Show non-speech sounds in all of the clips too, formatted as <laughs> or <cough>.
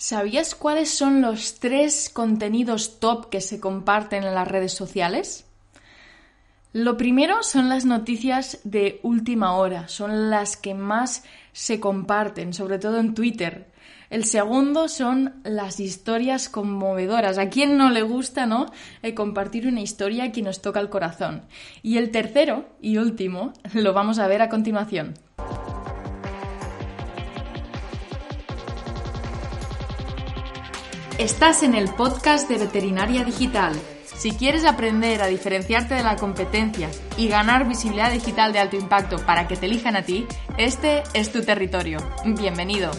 ¿Sabías cuáles son los tres contenidos top que se comparten en las redes sociales? Lo primero son las noticias de última hora, son las que más se comparten, sobre todo en Twitter. El segundo son las historias conmovedoras. ¿A quién no le gusta, no? Eh, compartir una historia que nos toca el corazón. Y el tercero y último lo vamos a ver a continuación. Estás en el podcast de Veterinaria Digital. Si quieres aprender a diferenciarte de la competencia y ganar visibilidad digital de alto impacto para que te elijan a ti, este es tu territorio. Bienvenido.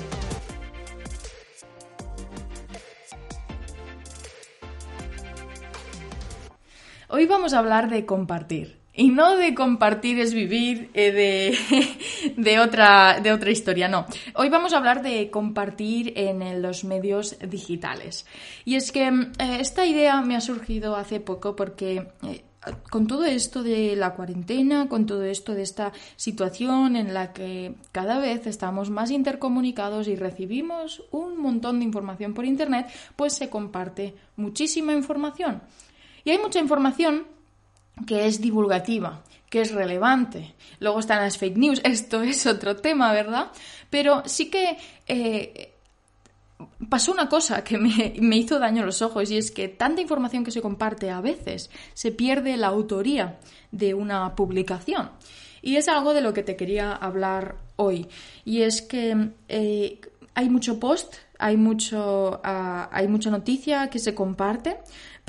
Hoy vamos a hablar de compartir. Y no de compartir es vivir eh, <laughs> de, otra, de otra historia, no. Hoy vamos a hablar de compartir en los medios digitales. Y es que eh, esta idea me ha surgido hace poco porque eh, con todo esto de la cuarentena, con todo esto de esta situación en la que cada vez estamos más intercomunicados y recibimos un montón de información por Internet, pues se comparte muchísima información. Y hay mucha información que es divulgativa, que es relevante. Luego están las fake news, <laughs> esto es otro tema, ¿verdad? Pero sí que eh, pasó una cosa que me, me, hizo daño a los ojos y es que tanta información que se comparte a veces se pierde la autoría de una publicación. Y es algo de lo que te quería hablar hoy. Y es que eh, hay mucho post, hay, mucho, ah, hay mucha noticia que se comparte,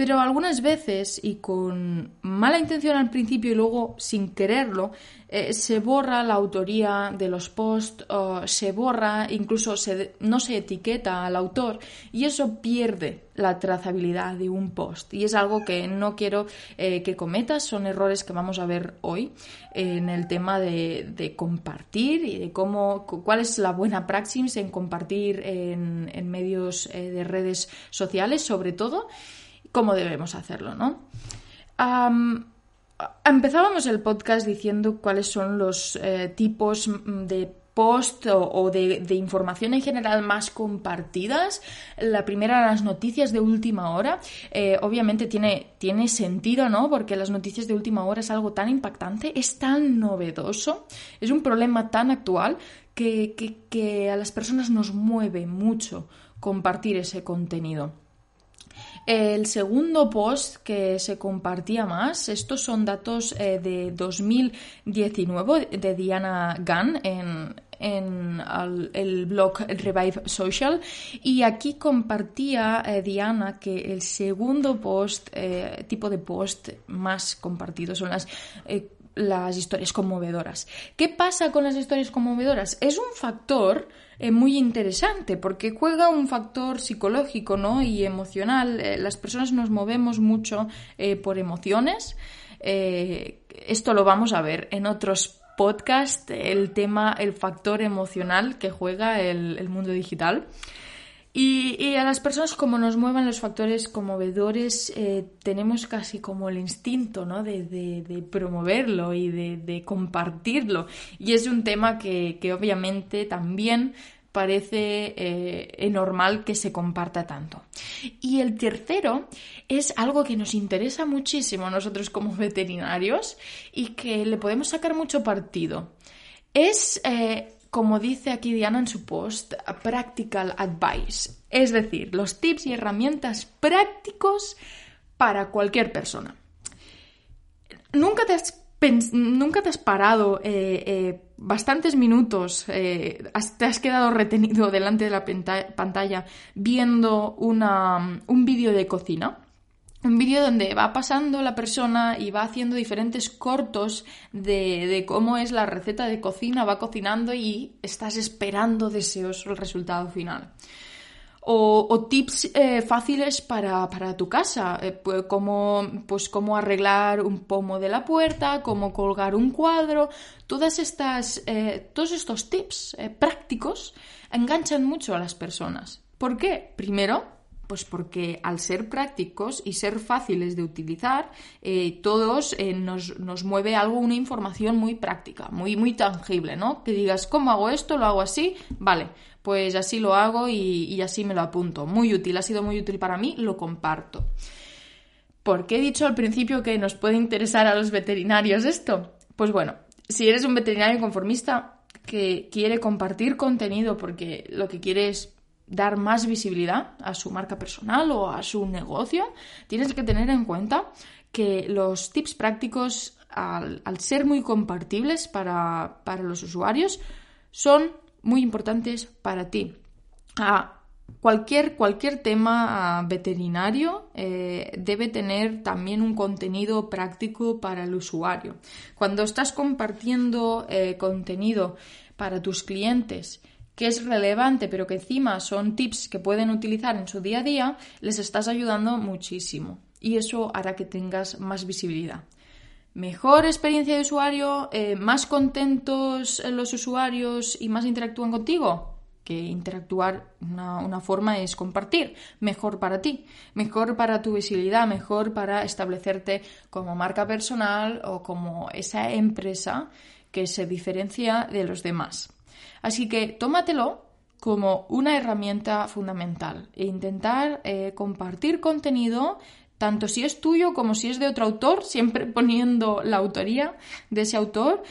pero algunas veces, y con mala intención al principio y luego sin quererlo, eh, se borra la autoría de los posts, se borra, incluso no se etiqueta al autor y eso pierde la trazabilidad de un post. Y es algo que no quiero eh, que cometas, son errores que vamos a ver hoy en el tema de, compartir y de cómo, cuál es la buena praxis en compartir en, medios eh, de redes sociales, sobre todo cómo debemos hacerlo, ¿no? empezábamos el podcast diciendo cuáles son los eh, tipos mm, de post o, de, información en general más compartidas. La primera, las noticias de última hora. Eh, obviamente tiene, tiene sentido, ¿no? Porque las noticias de última hora es algo tan impactante, es tan novedoso, es un problema tan actual que, que a las personas nos mueve mucho compartir ese contenido. El segundo post que se compartía más, estos son datos eh, de 2019 de Diana Gunn en, el blog Revive Social. Y aquí compartía eh, Diana que el segundo post, eh, tipo de post más compartido son las las historias conmovedoras. ¿Qué pasa con las historias conmovedoras? Es un factor eh, muy interesante porque juega un factor psicológico ¿no? y emocional. Eh, las personas nos movemos mucho eh, por emociones. esto lo vamos a ver en otros podcasts, el tema, el factor emocional que juega el mundo digital. Y, a las personas como nos muevan los factores conmovedores, eh, tenemos casi como el instinto ¿no? de, promoverlo y de, compartirlo. Y es un tema que, obviamente también parece eh, normal que se comparta tanto. Y el tercero es algo que nos interesa muchísimo a nosotros como veterinarios y que le podemos sacar mucho partido. Es eh, como dice aquí Diana en su post, practical advice, es decir, los tips y herramientas prácticos para cualquier persona. ¿Nunca te has, nunca te has parado eh, eh, bastantes minutos, eh, te has quedado retenido <laughs> delante de la pantalla viendo un vídeo de cocina? Un vídeo donde va pasando la persona y va haciendo diferentes cortos de, cómo es la receta de cocina, va cocinando y estás esperando deseoso el resultado final. O, tips eh, fáciles para, tu casa, eh, pues, como, pues cómo arreglar un pomo de la puerta, cómo colgar un cuadro, todas estas, eh, todos estos tips prácticos enganchan mucho a las personas. ¿Por qué? Primero, Pues porque al ser prácticos y ser fáciles de utilizar, eh, todos eh, nos, mueve algo, una información muy práctica, muy, muy tangible, ¿no? Que digas, ¿cómo hago esto? ¿Lo hago así? Vale, pues así lo hago y, y así me lo apunto. Muy útil, ha sido muy útil para mí, lo comparto. ¿Por qué he dicho al principio que nos puede interesar a los veterinarios esto? Pues bueno, si eres un veterinario conformista que quiere compartir contenido porque lo que quiere es dar más visibilidad a su marca personal o a su negocio, tienes que tener en cuenta que los tips prácticos, al, ser muy compartibles para, los usuarios, son muy importantes para ti. Cualquier, cualquier tema veterinario eh, debe tener también un contenido práctico para el usuario. Cuando estás compartiendo eh, contenido para tus clientes que es relevante, pero que encima son tips que pueden utilizar en su día a día, les estás ayudando muchísimo. Y eso hará que tengas más visibilidad. Mejor experiencia de usuario, eh, más contentos los usuarios y más interactúan contigo. Que interactuar, una, una forma es compartir. Mejor para ti, mejor para tu visibilidad, mejor para establecerte como marca personal o como esa empresa que se diferencia de los demás. Así que tómatelo como una herramienta fundamental e intentar eh, compartir contenido tanto si es tuyo como si es de otro autor, <laughs> siempre poniendo la autoría de ese autor,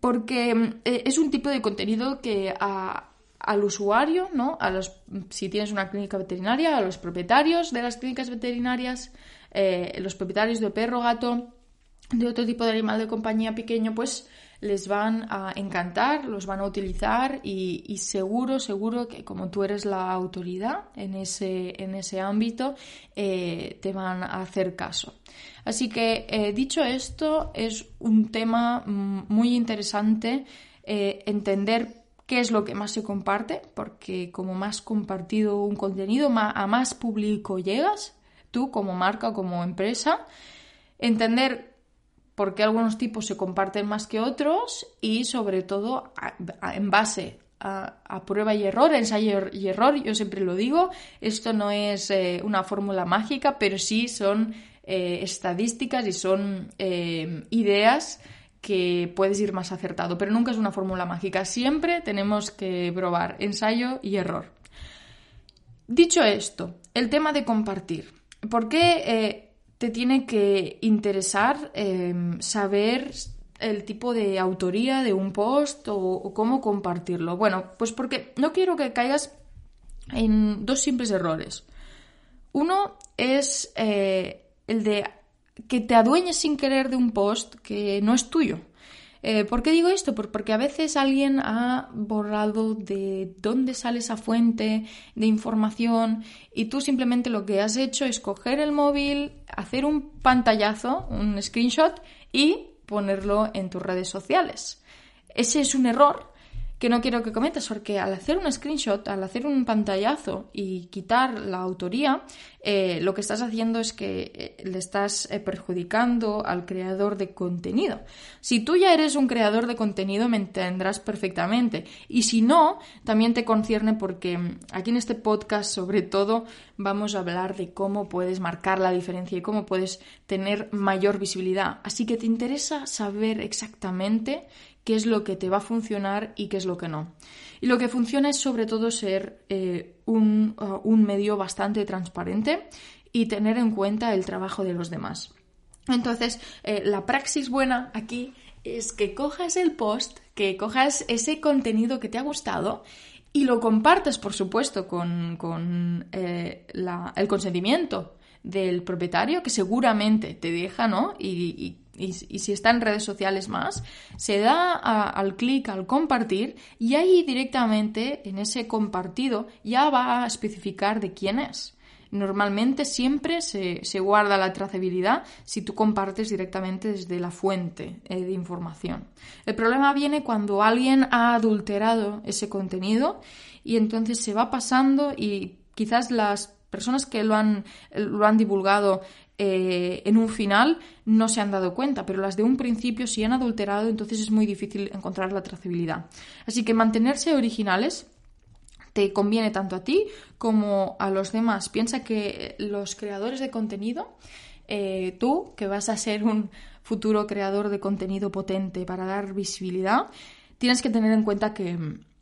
porque eh, es un tipo de contenido que al usuario, ¿no? A los, si tienes una clínica veterinaria, a los propietarios de las clínicas veterinarias, eh, los propietarios de perro, gato, de otro tipo de animal de compañía pequeño, pues les van a encantar, los van a utilizar y, seguro, seguro que como tú eres la autoridad en ese, en ese ámbito, eh, te van a hacer caso. Así que, eh, dicho esto, es un tema mm, muy interesante eh, entender qué es lo que más se comparte, porque como más compartido un contenido, a más público llegas, tú como marca como empresa, entender por qué algunos tipos se comparten más que otros y sobre todo en base a, prueba y error, ensayo y error, yo siempre lo digo, esto no es eh, una fórmula mágica, pero sí son eh, estadísticas y son eh, ideas que puedes ir más acertado, pero nunca es una fórmula mágica, siempre tenemos que probar ensayo y error. Dicho esto, el tema de compartir. ¿Por qué te tiene que interesar em, saber el tipo de autoría de un post o, cómo compartirlo. Bueno, pues porque no quiero que caigas en dos simples errores. Uno es eh, el de que te adueñes sin querer de un post que no es tuyo. Eh, ¿Por qué digo esto? Porque a veces alguien ha borrado de dónde sale esa fuente de información y tú simplemente lo que has hecho es coger el móvil, hacer un pantallazo, un screenshot y ponerlo en tus redes sociales. Ese es un error que no quiero que cometas, porque al hacer un screenshot, al hacer un pantallazo y quitar la autoría, eh, lo que estás haciendo es que eh, le estás eh, perjudicando al creador de contenido. Si tú ya eres un creador de contenido, me entenderás perfectamente. Y si no, también te concierne porque mm, aquí en este podcast, sobre todo, vamos a hablar de cómo puedes marcar la diferencia y cómo puedes tener mayor visibilidad. Así que te interesa saber exactamente qué es lo que te va a funcionar y qué es lo que no. Y lo que funciona es sobre todo ser eh, uh, un, medio bastante transparente y tener en cuenta el trabajo de los demás. Entonces, eh, la praxis buena aquí es que cojas el post, que cojas ese contenido que te ha gustado y lo compartas, por supuesto, con, eh, el consentimiento del propietario, que seguramente te deja, ¿no? y, si está en redes sociales más, se da al clic al compartir y ahí directamente en ese compartido ya va a especificar de quién es. Normalmente siempre se, guarda la trazabilidad si tú compartes directamente desde la fuente eh, de información. El problema viene cuando alguien ha adulterado ese contenido y entonces se va pasando y quizás las personas que lo han, lo han divulgado eh, en un final no se han dado cuenta, pero las de un principio sí han adulterado, entonces es muy difícil encontrar la trazabilidad. Así que mantenerse originales, te conviene tanto a ti como a los demás. Piensa que los creadores de contenido, eh, tú, que vas a ser un futuro creador de contenido potente para dar visibilidad, tienes que tener en cuenta que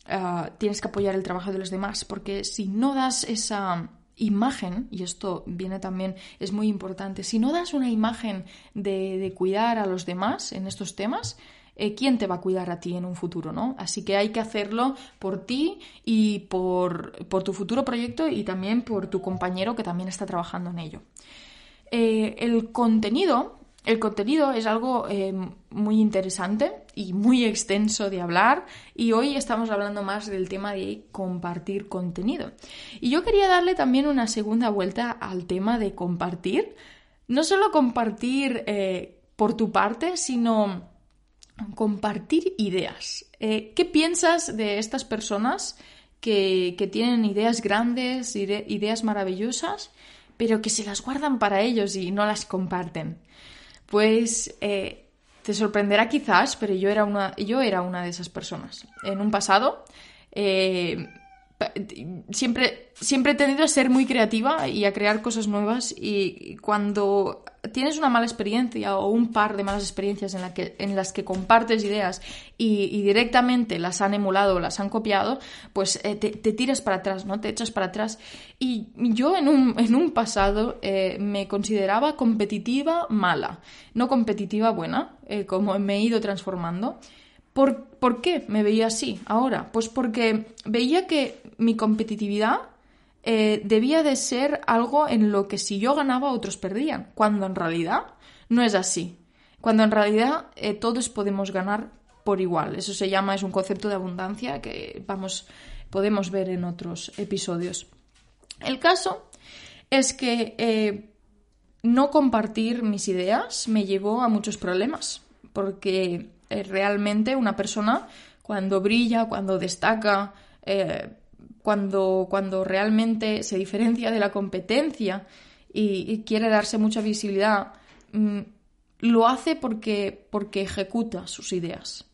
ah, tienes que apoyar el trabajo de los demás, porque si no das esa imagen, y esto viene también, es muy importante, si no das una imagen de cuidar a los demás en estos temas, eh, quién te va a cuidar a ti en un futuro, ¿no? Así que hay que hacerlo por ti y por, tu futuro proyecto y también por tu compañero que también está trabajando en ello. Eh, el contenido, el contenido es algo eh, muy interesante y muy extenso de hablar y hoy estamos hablando más del tema de compartir contenido. Y yo quería darle también una segunda vuelta al tema de compartir, no solo compartir por tu parte, sino compartir ideas. Eh, ¿Qué piensas de estas personas que, tienen ideas grandes, ideas maravillosas, pero que se las guardan para ellos y no las comparten? Pues eh, te sorprenderá quizás, pero yo era, una, yo era una de esas personas. En un pasado eh, siempre, siempre he tenido a ser muy creativa y a crear cosas nuevas y cuando tienes una mala experiencia o un par de malas experiencias en, que, en las que compartes ideas y, directamente las han emulado o las han copiado, pues eh, te, tiras para atrás, ¿no? Te echas para atrás. Y yo en un, en un pasado eh, me consideraba competitiva mala, no competitiva buena, eh, como me he ido transformando. ¿Por, ¿Por qué me veía así ahora? Pues porque veía que mi competitividad eh, debía de ser algo en lo que si yo ganaba otros perdían, cuando en realidad no es así. Cuando en realidad eh, todos podemos ganar por igual. Eso se llama, es un concepto de abundancia que vamos, podemos ver en otros episodios. El caso es que eh, no compartir mis ideas me llevó a muchos problemas, porque realmente una persona cuando brilla, cuando destaca, cuando, cuando realmente se diferencia de la competencia y, quiere darse mucha visibilidad, mm, lo hace porque, porque ejecuta sus ideas.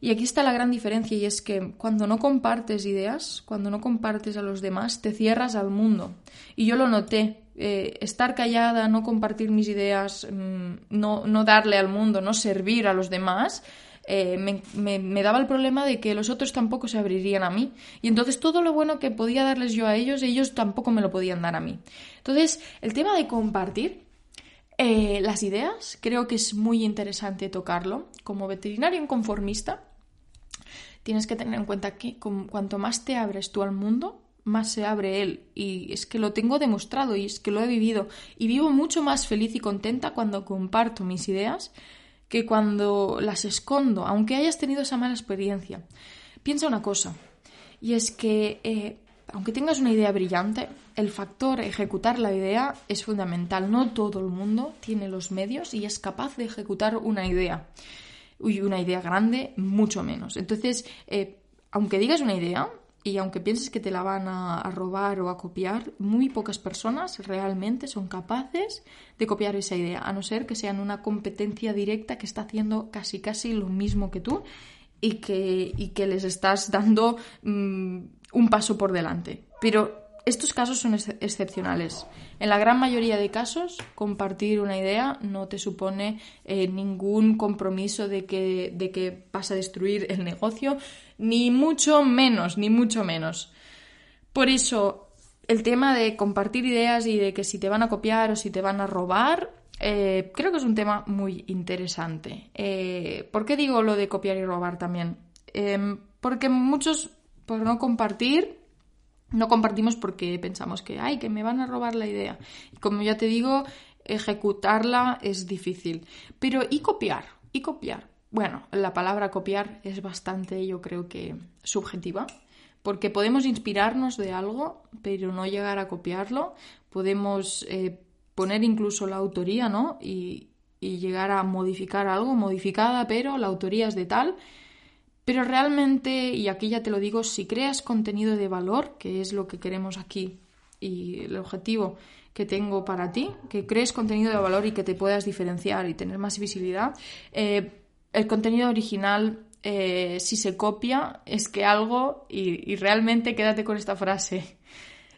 Y aquí está la gran diferencia y es que cuando no compartes ideas, cuando no compartes a los demás, te cierras al mundo. Y yo lo noté. Eh, estar callada, no compartir mis ideas, mm, no, no darle al mundo, no servir a los demás, eh, me, daba el problema de que los otros tampoco se abrirían a mí. Y entonces todo lo bueno que podía darles yo a ellos, ellos tampoco me lo podían dar a mí. Entonces, el tema de compartir eh, las ideas, creo que es muy interesante tocarlo. Como veterinario inconformista, tienes que tener en cuenta que cuanto más te abres tú al mundo, más se abre él. Y es que lo tengo demostrado y es que lo he vivido. Y vivo mucho más feliz y contenta cuando comparto mis ideas que cuando las escondo, aunque hayas tenido esa mala experiencia. Piensa una cosa, y es que eh, aunque tengas una idea brillante, el factor ejecutar la idea es fundamental. No todo el mundo tiene los medios y es capaz de ejecutar una idea. Y una idea grande, mucho menos. Entonces, eh, aunque digas una idea, y aunque pienses que te la van a, robar o a copiar, muy pocas personas realmente son capaces de copiar esa idea, a no ser que sean una competencia directa que está haciendo casi casi lo mismo que tú y que, y que les estás dando mm, un paso por delante. Pero estos casos son excepcionales. En la gran mayoría de casos, compartir una idea no te supone eh, ningún compromiso de que, de que vas a destruir el negocio, ni mucho menos, ni mucho menos. Por eso, el tema de compartir ideas y de que si te van a copiar o si te van a robar, eh, creo que es un tema muy interesante. Eh, ¿Por qué digo lo de copiar y robar también? Em, porque muchos, por no compartir, no compartimos porque pensamos que, ay, que me van a robar la idea. Y como ya te digo, ejecutarla es difícil. Pero ¿y copiar? ¿Y copiar? Bueno, la palabra copiar es bastante, yo creo que, subjetiva, porque podemos inspirarnos de algo, pero no llegar a copiarlo. Podemos eh, poner incluso la autoría, ¿no? Y, y llegar a modificar algo, modificada, pero la autoría es de tal pero realmente, y aquí ya te lo digo, si creas contenido de valor, que es lo que queremos aquí y el objetivo que tengo para ti, que crees contenido de valor y que te puedas diferenciar y tener más visibilidad, eh, el contenido original eh, si se copia es que algo, y, y realmente quédate con esta frase,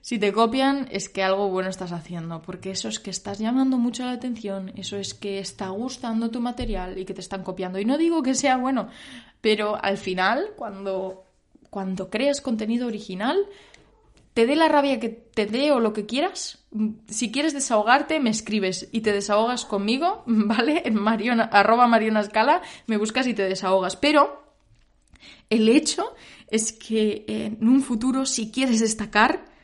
si te copian es que algo bueno estás haciendo, porque eso es que estás llamando mucho la atención, eso es que está gustando tu material y que te están copiando. Y no digo que sea bueno, pero al final, cuando, cuando creas contenido original, te dé la rabia que te dé o lo que quieras, si quieres desahogarte, me escribes y te desahogas conmigo, <laughs> ¿vale? En mariona, arroba Mariona Escala, me buscas y te desahogas. Pero el hecho es que en un futuro, si quieres destacar,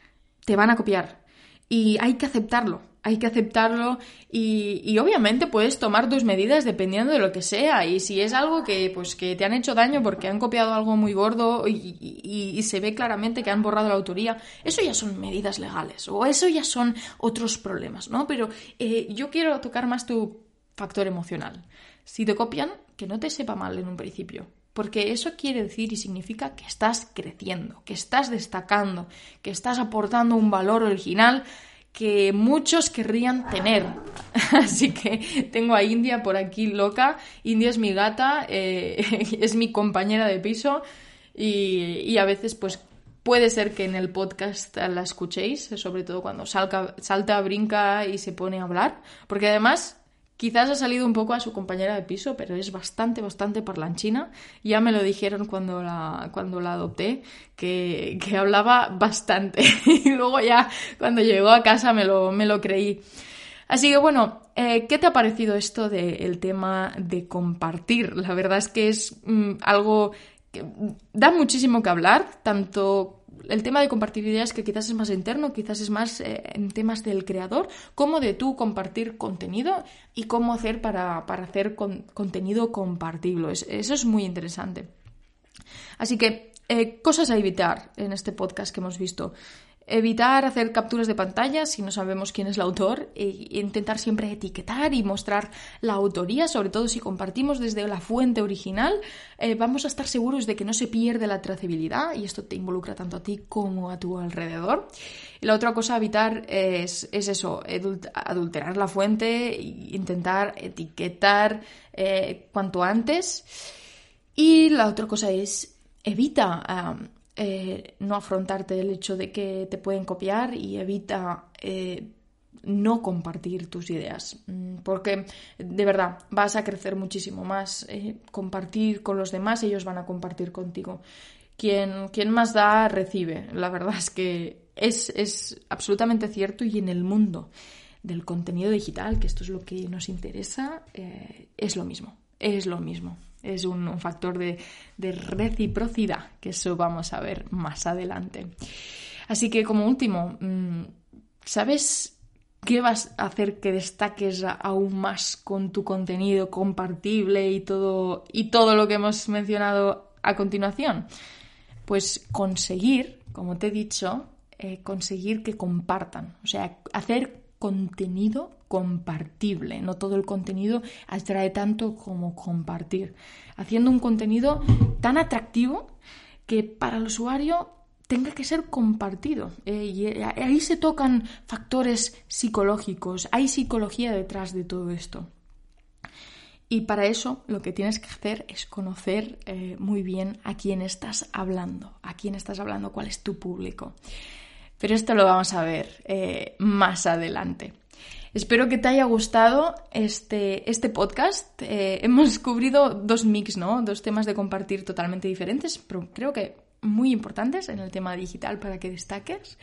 te van a copiar. Y hay que aceptarlo, hay que aceptarlo y, obviamente puedes tomar tus medidas dependiendo de lo que sea. Y si es algo que, pues, que te han hecho daño porque han copiado algo muy gordo y, se ve claramente que han borrado la autoría, eso ya son medidas legales o eso ya son otros problemas, ¿no? Pero eh, yo quiero tocar más tu factor emocional. Si te copian, que no te sepa mal en un principio porque eso quiere decir y significa que estás creciendo, que estás destacando, que estás aportando un valor original que muchos querrían tener. <laughs> Así que tengo a India por aquí loca. India es mi gata, eh, <laughs> es mi compañera de piso y, a veces pues puede ser que en el podcast la escuchéis, sobre todo cuando salga, salta, brinca y se pone a hablar, porque además Quizás ha salido un poco a su compañera de piso, pero es bastante, bastante parlanchina. Ya me lo dijeron cuando la, cuando la adopté, que, que hablaba bastante. <laughs> y luego ya, cuando llegó a casa, me lo, me lo creí. Así que bueno, eh, ¿qué te ha parecido esto del tema de compartir? La verdad es que es mm, algo que da muchísimo que hablar, tanto el tema de compartir ideas que quizás es más interno, quizás es más eh, en temas del creador, como de tú compartir contenido y cómo hacer para, hacer contenido compartible. eso es muy interesante. Así que, eh, cosas a evitar en este podcast que hemos visto. Evitar hacer capturas de pantalla si no sabemos quién es el autor e intentar siempre etiquetar y mostrar la autoría, sobre todo si compartimos desde la fuente original, eh, vamos a estar seguros de que no se pierde la trazabilidad y esto te involucra tanto a ti como a tu alrededor. Y la otra cosa evitar es, eso, adulterar la fuente e intentar etiquetar eh, cuanto antes. Y la otra cosa es evita eh, no afrontarte el hecho de que te pueden copiar y evita eh, no compartir tus ideas. Mm, porque de verdad vas a crecer muchísimo más. Eh, compartir con los demás, ellos van a compartir contigo. Quien, quien más da, recibe. La verdad es que es, es absolutamente cierto y en el mundo del contenido digital, que esto es lo que nos interesa, es lo mismo. Es lo mismo es un, factor de, reciprocidad, que eso vamos a ver más adelante. Así que como último, mm, ¿sabes qué vas a hacer que destaques aún más con tu contenido compartible y todo, y todo lo que hemos mencionado a continuación? Pues conseguir, como te he dicho, eh, conseguir que compartan, o sea, hacer contenido compartible. No todo el contenido atrae tanto como compartir. Haciendo un contenido tan atractivo que para el usuario tenga que ser compartido. Eh, y eh, ahí se tocan factores psicológicos, hay psicología detrás de todo esto. Y para eso lo que tienes que hacer es conocer eh, muy bien a quién estás hablando, a quién estás hablando, cuál es tu público. Pero esto lo vamos a ver más adelante. Espero que te haya gustado este, este podcast. Eh, hemos cubrido dos mix, ¿no? Dos temas de compartir totalmente diferentes, pero creo que muy importantes en el tema digital para que destaques.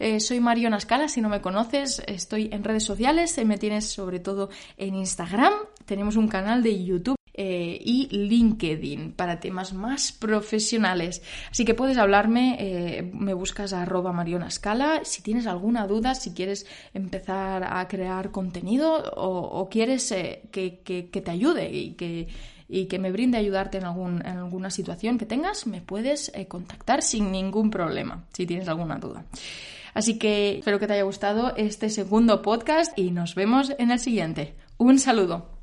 Eh, soy Mariona Scala, si no me conoces, estoy en redes sociales, me tienes sobre todo en Instagram, tenemos un canal de YouTube eh, y LinkedIn para temas más profesionales. Así que puedes hablarme, eh, me buscas a arroba Mariona Scala. Si tienes alguna duda, si quieres empezar a crear contenido o, quieres eh, que, te ayude y que y que me brinde ayudarte en, algún, en alguna situación que tengas, me puedes contactar sin ningún problema, si tienes alguna duda. Así que espero que te haya gustado este segundo podcast y nos vemos en el siguiente. Un saludo.